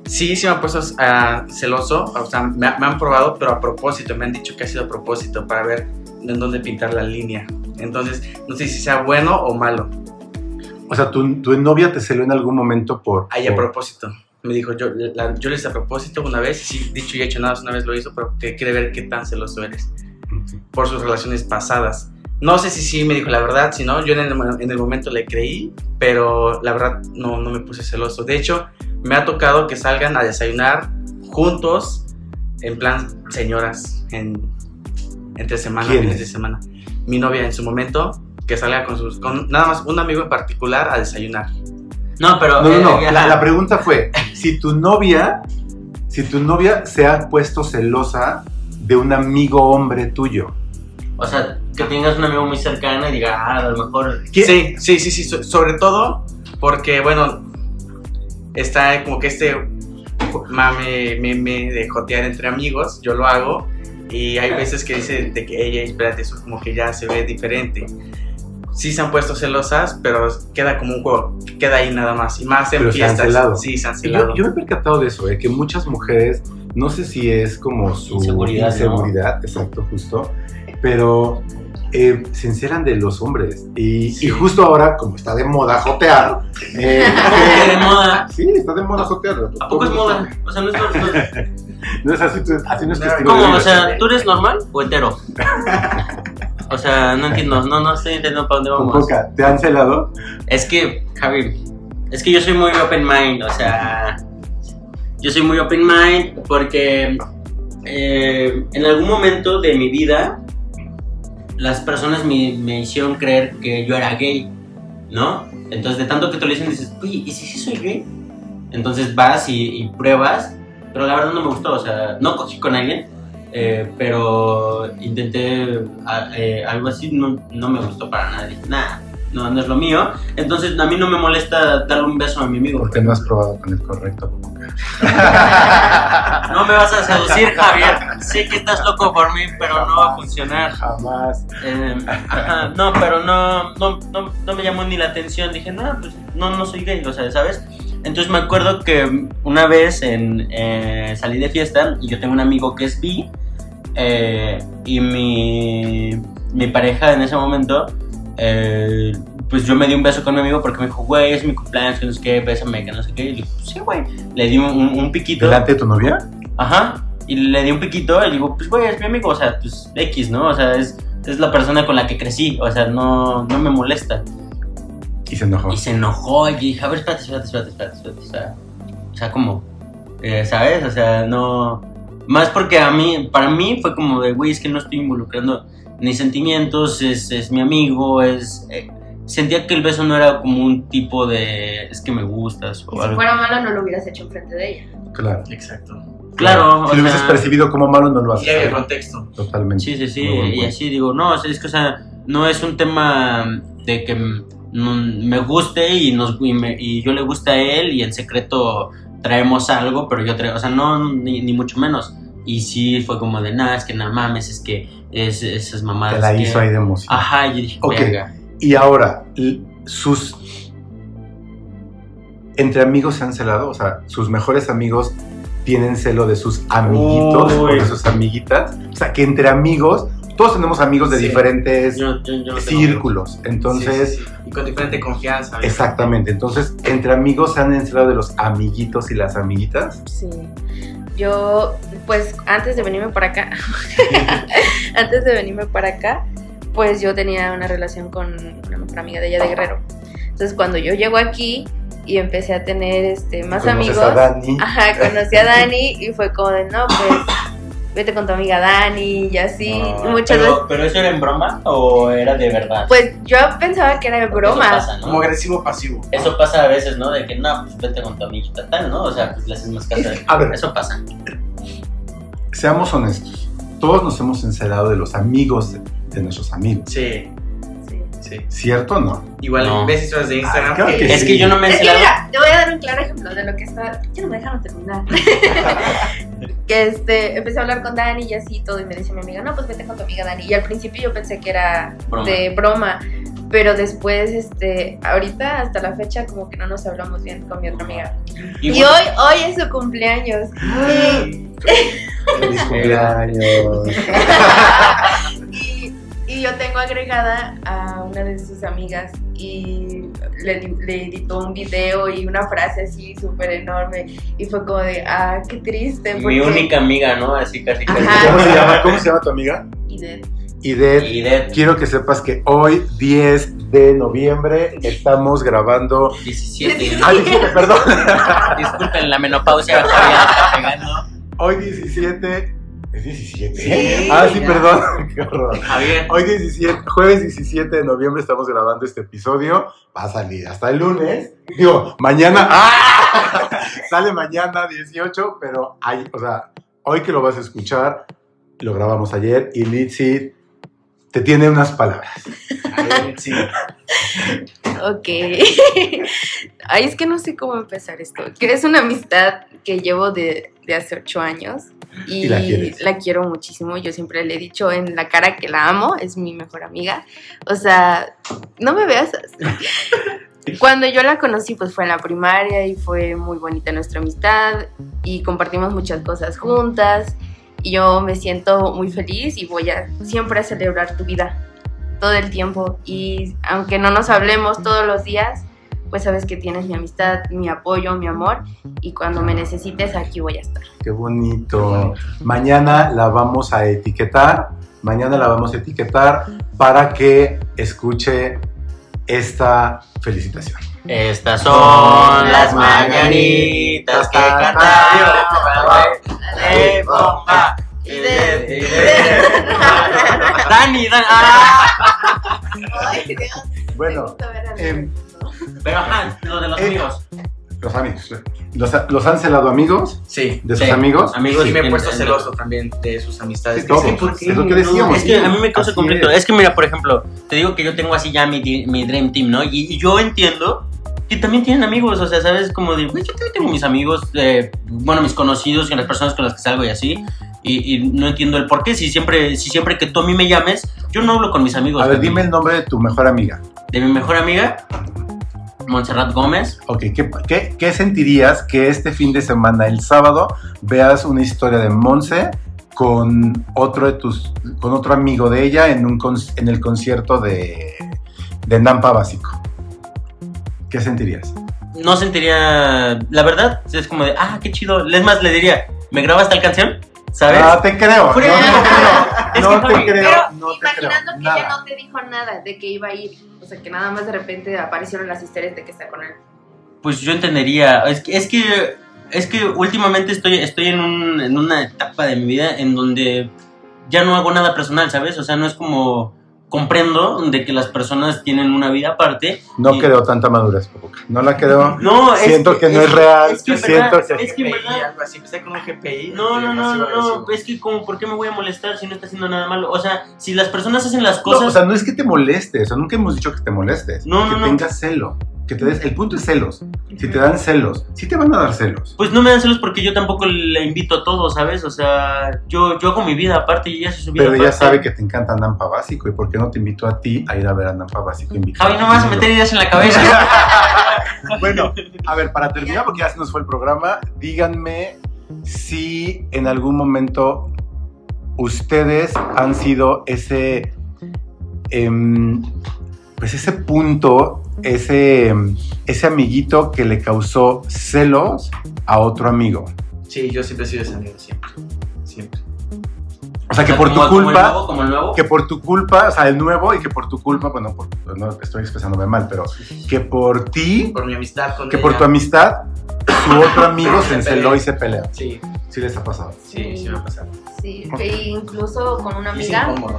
S3: sí, sí me han puesto ah, celoso. O sea, me, me han probado, pero a propósito. Me han dicho que ha sido a propósito para ver en dónde pintar la línea. Entonces, no sé si sea bueno o malo.
S1: o sea, tu, tu novia te celó en algún momento por.
S3: Ahí a
S1: por-
S3: propósito. Me dijo, yo, la- yo le hice a propósito una vez, sí, dicho y hecho nada, una vez lo hizo, pero que quiere ver qué tan celoso eres por sus relaciones pasadas. No sé si sí me dijo la verdad, si no, yo en el, en el momento le creí, pero la verdad no, no me puse celoso. De hecho, me ha tocado que salgan a desayunar juntos, en plan señoras, en, entre semana,
S1: ¿Quiénes?
S3: fines de semana. Mi novia en su momento que salga con sus, con nada más un amigo en particular a desayunar.
S2: No, pero.
S1: No, no, no.
S2: eh,
S1: La, la pregunta fue, (laughs) si tu novia, si tu novia se ha puesto celosa de un amigo hombre tuyo.
S2: O sea, que tengas un amigo muy cercano y diga, ah, a lo mejor.
S1: ¿Qué-
S3: Sí, sí, sí, sí, so- sobre todo porque, bueno, está como que este mame, meme de jotear entre amigos, yo lo hago, y hay veces que dice de que, ella, espérate, eso como que ya se ve diferente. Sí se han puesto celosas, pero queda como un juego, queda ahí nada más, y más en
S1: Pero se han
S3: fiestas.
S1: celado.
S3: Sí, se han celado.
S1: Yo, yo me he percatado de eso, de que muchas mujeres, no sé si es como su
S2: Inseguridad, ¿no?
S1: inseguridad, exacto, justo, pero eh, se encelan de los hombres. Y,
S3: Sí.
S1: y justo ahora, como está de moda jotear, eh, (laughs)
S2: ¿Qué de moda?
S1: sí, está de moda jotear.
S2: ¿A poco es moda? O sea, no es. (laughs)
S1: No es así, así no es de
S2: ¿Cómo? O sea, ¿tú eres normal o hetero? O sea, no entiendo, no, no estoy entendiendo para dónde vamos.
S1: Coca, ¿te han celado?
S2: Es que, Javi, es que yo soy muy open mind, o sea, yo soy muy open mind porque eh, en algún momento de mi vida las personas me, me hicieron creer que yo era gay, ¿no? Entonces de tanto que te lo dicen dices, oye, ¿y si sí soy gay? Entonces vas y, y pruebas, pero la verdad no me gustó, o sea, no cogí con alguien, eh, pero intenté a- eh, algo así, no, no me gustó para nada, dije, nada, no, no es lo mío. Entonces a mí no me molesta darle un beso a mi amigo.
S1: Porque no has probado con el correcto, Coca. (laughs)
S2: No me vas a seducir, Javier. Sé que estás loco por mí, pero no va a funcionar.
S1: Jamás.
S2: Eh, ajá, no, pero no, no, no, no me llamó ni la atención. Dije, no, pues no, no soy gay, o sea, ¿sabes? Entonces me acuerdo que una vez en, eh, salí de fiesta y yo tengo un amigo que es bi eh, y mi, mi pareja en ese momento, eh, pues yo me di un beso con mi amigo porque me dijo, güey, es mi cumpleaños, que no sé qué, bésame, que no sé qué. Y le dije, sí, güey. Le di un, un- un piquito.
S1: ¿Delante de tu novia?
S2: Ajá. Y le di un piquito y digo, pues güey, es mi amigo, o sea, pues X, ¿no? O sea, es, es la persona con la que crecí, o sea, no, no me molesta.
S1: Y se enojó.
S2: Y se enojó y dije, a ver, espérate, espérate, espérate, espérate, espérate. O sea, o sea como, eh, ¿sabes? O sea, no... Más porque a mí, para mí fue como de, güey, es que no estoy involucrando ni sentimientos, es, es mi amigo, es... eh, sentía que el beso no era como un tipo de, es que me gustas
S4: Y
S2: o
S4: si
S2: algo.
S4: fuera malo, no lo hubieras hecho enfrente de ella.
S1: Claro.
S3: Exacto.
S2: Claro,
S1: Si
S2: o
S1: lo hubieses percibido como malo, no lo haces.
S3: Y hay el contexto.
S1: Totalmente.
S2: Sí, sí, sí, y así digo, no, o sea, es que, o sea, no es un tema de que me guste y, nos, y, me- y yo le guste a él y en secreto traemos algo, pero yo traigo, o sea, no, ni, ni mucho menos. Y sí fue como de, nada, es que nada mames, es que es, esas mamadas.
S1: Te la
S2: que-
S1: hizo ahí de emoción.
S2: Ajá, y yo dije.
S1: Y ahora, sus. Entre amigos se han celado, o sea, sus mejores amigos tienen celo de sus amiguitos o de sus amiguitas. O sea, que entre amigos, todos tenemos amigos de
S3: Sí.
S1: diferentes
S2: Yo, yo- yo no tengo
S1: círculos. Entonces,
S3: Sí, sí, sí. Y con diferente confianza.
S1: exactamente. Entonces, entre amigos se han encelado de los amiguitos y las amiguitas.
S4: Sí. Yo, pues antes de venirme para acá, (laughs) antes de venirme para acá, pues yo tenía una relación con una mejor amiga de ella de Guerrero. Entonces cuando yo llego aquí y empecé a tener este, más
S1: Conoces
S4: amigos,
S1: a Dani.
S4: ajá, conocí a (laughs) Dani y fue como de, no, pues vete con tu amiga Dani y así.
S1: Ah,
S4: y muchas veces,
S2: Pero, pero eso era en broma o era de verdad?
S4: pues yo pensaba que era de
S2: Porque eso
S4: broma.
S2: pasa, ¿no?
S3: Como agresivo pasivo.
S2: Eso pasa a veces, ¿no? De que, no, pues vete con tu amiguita tal, ¿no? O sea, pues le haces más caso.
S1: A ver,
S2: Eso pasa.
S1: seamos honestos. Todos nos hemos encelado de los amigos de, de nuestros amigos.
S3: Sí,
S4: Sí.
S3: sí.
S1: ¿Cierto o no?
S3: Igual
S2: No.
S3: ves historias de Instagram.
S1: Ah, claro que
S2: Es que yo no me he
S4: Es que mira, te voy a dar un claro ejemplo de lo que está. Ya no me dejaron terminar. (laughs) que este, empecé a hablar con Dani y así todo, y me dice mi amiga, no, pues vete con tu amiga Dani. Y al principio yo pensé que era
S2: Broma.
S4: de broma, pero después, este, ahorita hasta la fecha, como que no nos hablamos bien con mi otra amiga. Y,
S2: bueno,
S4: hoy, hoy es su cumpleaños.
S1: Feliz cumpleaños. (laughs)
S4: y, y yo tengo agregada a una de sus amigas y le, le editó un video y una frase así súper enorme y fue como de, ah, qué triste.
S2: mi
S4: porque-
S2: única amiga, ¿no? Así casi casi.
S1: ¿Cómo se llama, ¿Cómo se llama tu amiga? Idet.
S2: Y de
S1: Quiero que sepas que hoy, 10 de noviembre, estamos grabando.
S2: 17.
S1: Ay, disculpe, perdón.
S2: Disculpen la menopausia, Javier está pegando.
S1: Hoy, 17, Es 17.
S4: Sí.
S1: Ah, sí, perdón. (laughs) Qué horror.
S2: Javier.
S1: Hoy 17, jueves 17 de noviembre estamos grabando este episodio. Va a salir hasta el lunes. Digo, mañana. (laughs) ¡Ah! Sale mañana 18, pero hay, o sea, hoy que lo vas a escuchar, lo grabamos ayer y Litzy te tiene unas palabras.
S3: Sí.
S4: Ok. (laughs) Ay, es que no sé cómo empezar esto. Que es una amistad que llevo de, de hace ocho años. Y,
S1: Y la
S4: la quiero muchísimo. Yo siempre le he dicho en la cara que la amo. Es mi mejor amiga. O sea, no me veas así. (laughs) Cuando yo la conocí, pues fue en la primaria y fue muy bonita nuestra amistad. Y compartimos muchas cosas juntas. Y yo me siento muy feliz y voy a siempre a celebrar tu vida todo el tiempo y aunque no nos hablemos todos los días, pues sabes que tienes mi amistad, mi apoyo, mi amor y cuando me necesites aquí voy a estar.
S1: Qué bonito. Mañana la vamos a etiquetar. Mañana la vamos a etiquetar para que escuche esta felicitación.
S2: Estas son las mañanitas que cantaba de bomba. y de- Dani, Dani. ah.
S1: Bueno, em,
S2: Pero ajá, lo de los
S1: Eh,
S2: amigos.
S1: los amigos. ¿Los, los han celado amigos?
S3: Sí.
S1: ¿De sus
S2: Sí,
S1: amigos?
S2: amigos
S3: Y me he puesto celoso también de sus amistades.
S1: Sí.
S3: Dicen,
S2: ¿Por qué?
S1: Es lo que decíamos.
S2: Es que a mí me causa
S1: Así
S2: conflicto.
S1: es.
S2: Es. que mira, por ejemplo, te digo que yo tengo así ya mi, mi Dream Team, ¿no? Y, y yo entiendo que también tienen amigos, o sea, ¿sabes? Como de, güey, yo también tengo mis amigos, eh, bueno, mis conocidos y las personas con las que salgo y así. Y, y no entiendo el por qué. Si siempre, si siempre que tú a mí me llames, yo no hablo con mis amigos.
S1: A ver, dime el nombre de tu mejor amiga.
S2: De mi mejor amiga, Montserrat Gómez.
S1: Ok, ¿qué, qué, qué sentirías que este fin de semana, el sábado, veas una historia de Monse con otro de tus, con otro amigo de ella en, un, en el concierto de, de Nampa Básico? ¿Qué sentirías?
S2: No sentiría, la verdad, es como de, ah, qué chido. Es más, le diría, ¿me grabas tal canción? ¿Sabes?
S1: No te creo, no te creo,
S2: Es
S1: no
S2: que,
S1: te
S2: Javi,
S1: creo,
S4: Pero
S1: no te creo,
S4: imaginando que
S1: nada.
S4: ella no te dijo nada de que iba a ir, o sea, que nada más de repente aparecieron las historias de que está con él.
S2: pues yo entendería. Es que, es que, es que últimamente estoy, estoy en, un- en una etapa de mi vida en donde ya no hago nada personal, ¿sabes? O sea, no es como comprendo de que las personas tienen una vida aparte.
S1: No
S2: y-
S1: creo tanta madurez. No la creo.
S2: No, es
S1: Siento que no es real,
S2: Es que en
S1: siento
S2: verdad,
S1: que-
S2: es que verdad.
S3: algo así. Empecé con un GPI.
S2: No, no, no, no, no, es que como, ¿por qué me voy a molestar si no está haciendo nada malo? O sea, si las personas hacen las
S1: No,
S2: cosas...
S1: o sea, no es que te molestes, o sea, nunca hemos dicho que te molestes.
S2: No,
S1: que
S2: no, no.
S1: tengas celo. Que te des, el punto es celos. Si te dan celos, sí te van a dar celos.
S2: Pues no me dan celos porque yo tampoco le invito a todos, ¿sabes? O sea, yo, yo hago mi vida aparte y ella hace su vida
S1: Pero ya
S2: aparte.
S1: sabe que te encanta Nampa Básico. ¿Y por qué no te invito a ti a ir a ver a Nampa Básico?
S2: Javi, no me vas a meter ideas en la cabeza. (laughs)
S1: Bueno, a ver, para terminar, porque ya se nos fue el programa, díganme si en algún momento ustedes han sido ese, em, pues ese punto, ese, ese amiguito que le causó celos a otro amigo.
S3: Sí, yo siempre he sido ese amigo, siempre. Siempre.
S1: O sea, que por tu
S2: Como- como el
S1: culpa,
S2: nuevo, como el nuevo.
S1: que por tu culpa, o sea, el nuevo y que por tu culpa, bueno, por- no estoy expresándome mal, pero que por ti,
S3: Por mi amistad con
S1: que
S3: ella.
S1: por tu amistad, tu (coughs) otro amigo se
S3: Se
S1: enceló y se peleó.
S3: Sí,
S1: Sí les ha pasado.
S3: sí, sí me ha pasado.
S4: Sí, e incluso con una
S3: Y es
S4: amiga
S3: incómodo.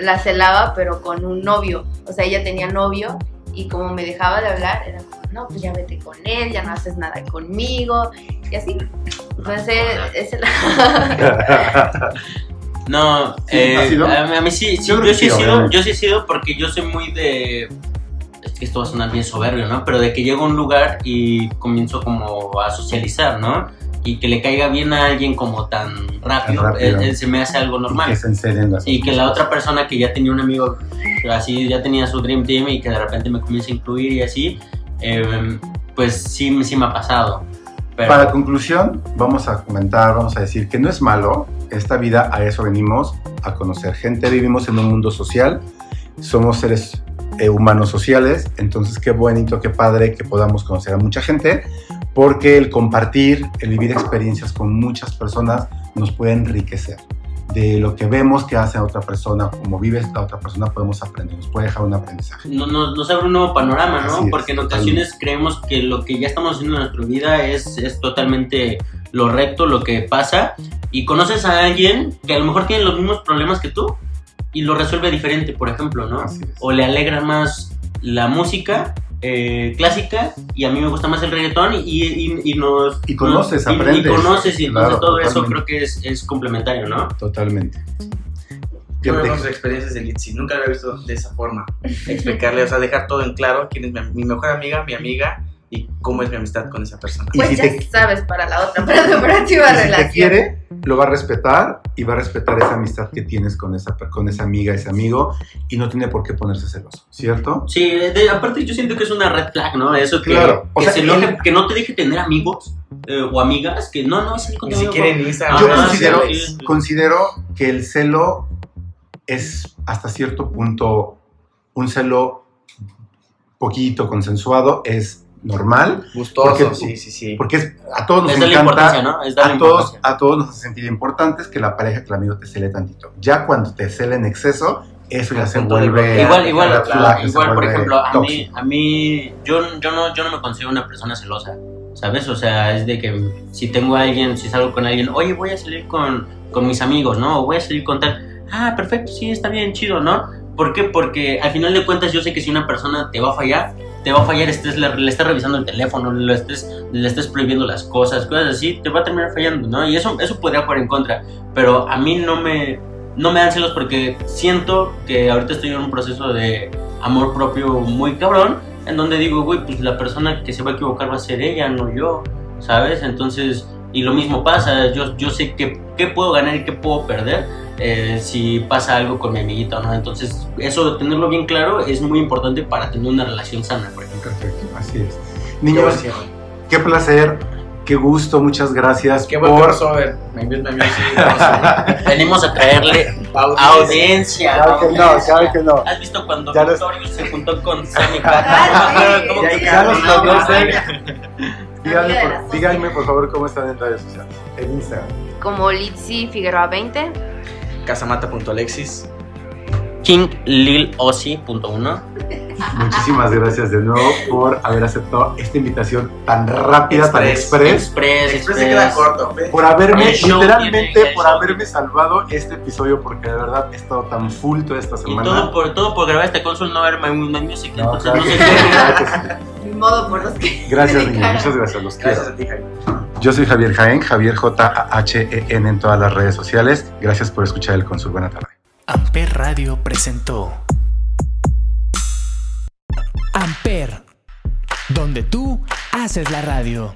S4: La celaba, pero con un novio. O sea, ella tenía novio y como me dejaba de hablar, era como, no, pues ya vete con él, ya no haces nada conmigo, y así. Entonces, es el... (laughs)
S2: No,
S1: ¿Sí?
S2: eh, a, mí- a mí sí, sí,
S1: Yo
S2: yo, sí he sido, yo sí he sido porque yo soy muy de, es que esto va a sonar bien soberbio, ¿no? Pero de que llego a un lugar y comienzo como a socializar, ¿no? Y que le caiga bien a alguien como tan rápido,
S1: rápido.
S2: eh, eh, se me hace algo
S1: que
S2: normal.
S1: encelen las
S2: Y que la otra persona que ya tenía un amigo, así ya tenía su Dream Team y que de repente me comienza a incluir y así, eh, pues sí, sí me ha pasado. Pero,
S1: Para conclusión, vamos a comentar, vamos a decir que no es malo. Esta vida a eso venimos, a conocer gente. Vivimos en un mundo social, somos seres eh, humanos sociales, entonces qué bonito, qué padre que podamos conocer a mucha gente, porque el compartir, el vivir experiencias con muchas personas nos puede enriquecer. De lo que vemos que hace otra persona, como vive la otra persona, podemos aprender, nos puede dejar un aprendizaje.
S2: no- no- nos abre un nuevo panorama, ¿no?
S1: Es,
S2: Porque en
S1: totalmente.
S2: ocasiones creemos que lo que ya estamos haciendo en nuestra vida es, es totalmente lo recto, lo que pasa, y conoces a alguien que a lo mejor tiene los mismos problemas que tú y lo resuelve diferente, por ejemplo, ¿no? O le alegra más la música eh, clásica y a mí me gusta más el reggaetón y, y, y nos...
S1: Y conoces,
S2: nos- y-
S1: aprendes.
S2: Y, conoces y entonces
S1: Claro,
S2: todo eso creo que es, es complementario, ¿no?
S1: Totalmente.
S3: Yo sus experiencias de Litzy, nunca lo había visto de esa forma. Explicarle, o sea, dejar todo en claro quién es mi, mi mejor amiga, mi amiga y cómo es mi amistad con esa persona.
S1: Y
S4: Pues
S1: si
S4: ya
S1: te-
S4: sabes para la otra, (laughs) para tu próxima
S1: Y si
S4: relación.
S1: te quiere, lo va a respetar y va a respetar esa amistad que tienes con esa, con esa amiga, ese amigo, y no tiene por qué ponerse celoso, ¿cierto?
S2: Sí, de- aparte yo siento que es una red flag, ¿no? Eso que,
S1: Claro, o
S2: que
S1: sea,
S2: se enoje-
S1: él-
S2: que no te deje tener amigos eh, o amigas, que no, no, sí, con
S3: Ni siquiera en Instagram.
S1: Yo
S3: redes
S1: considero,
S2: sí.
S1: considero que el celo es hasta cierto punto un celo poquito consensuado, es normal,
S3: Gustoso,
S1: Porque-
S3: sí, sí, sí.
S1: porque es, a todos nos
S2: Es
S1: encanta,
S2: ¿no? Es
S1: a todos, a todos nos hace sentir importantes que la pareja, que el amigo te cele tantito. Ya cuando te cele en exceso, eso ya se vuelve...
S2: Igual, igual,
S1: se
S2: igual, por
S1: vuelve
S2: ejemplo, a mí, a mí yo, yo, no, yo no me considero una persona celosa, ¿sabes? O sea, es de que si tengo a alguien, si salgo con alguien, oye, voy a salir con, con mis amigos, ¿no? O voy a salir con tal, ah, perfecto, sí, está bien, chido, ¿no? ¿Por qué? Porque al final de cuentas yo sé que si una persona te va a fallar, te va a fallar, estés, le, le estés revisando el teléfono, le estés, le estés prohibiendo las cosas, cosas así, te va a terminar fallando, ¿no? Y eso, eso podría jugar en contra, pero a mí no me, no me dan celos porque siento que ahorita estoy en un proceso de amor propio muy cabrón, en donde digo, güey, pues la persona que se va a equivocar va a ser ella, no yo, ¿sabes? Entonces, y lo mismo pasa, yo, yo sé que, qué puedo ganar y qué puedo perder eh, si pasa algo con mi amiguita, ¿no? Entonces, eso de tenerlo bien claro es muy importante para tener una relación sana, por ejemplo.
S1: Perfecto, así es.
S3: Qué
S1: Niños,
S3: cierre.
S1: qué placer, qué gusto, muchas gracias
S3: Qué buen
S1: por...
S3: crossover. Me invito (laughs) a mí, sí,
S2: Venimos a traerle
S3: Audiencia.
S2: audiencia.
S1: Claro que no, claro que no.
S2: ¿Has visto cuando
S1: Ya los-
S2: se juntó con (laughs) Sammy
S4: Ah, sí. (laughs)
S2: ¿Cómo
S3: Ya
S2: que
S1: ya
S2: no?
S1: Díganme por, díganme, por favor cómo están en redes sociales. En Instagram.
S4: Como Litzy Figueroa 20.
S3: Casamata.alexis.
S2: KingLilOsi.1
S1: Muchísimas gracias de nuevo por haber aceptado esta invitación tan rápida, tan
S3: Express.
S1: express.
S2: Express,
S3: se queda
S2: Express.
S3: corto. ¿ves?
S1: Por haberme,
S2: show
S1: literalmente, por
S2: show
S1: haberme salvado este episodio, porque de verdad he estado tan full toda esta
S2: Y
S1: semana.
S2: todo por, todo por grabar este console no ver My, Music.
S1: No,
S2: entonces
S1: claro
S2: no sé
S1: sí,
S2: qué.
S1: claro que sí.
S4: Ni modo por los que.
S1: Gracias,
S4: dedicaron.
S1: Muchas gracias. Los quiero.
S3: Gracias a ti, Jaime.
S1: Yo soy Javier Jaén, Javier J-A-H-E-N en todas las redes sociales. Gracias por escuchar el Consul. Buena tarde.
S6: Amper Radio presentó Amper, donde tú haces la radio.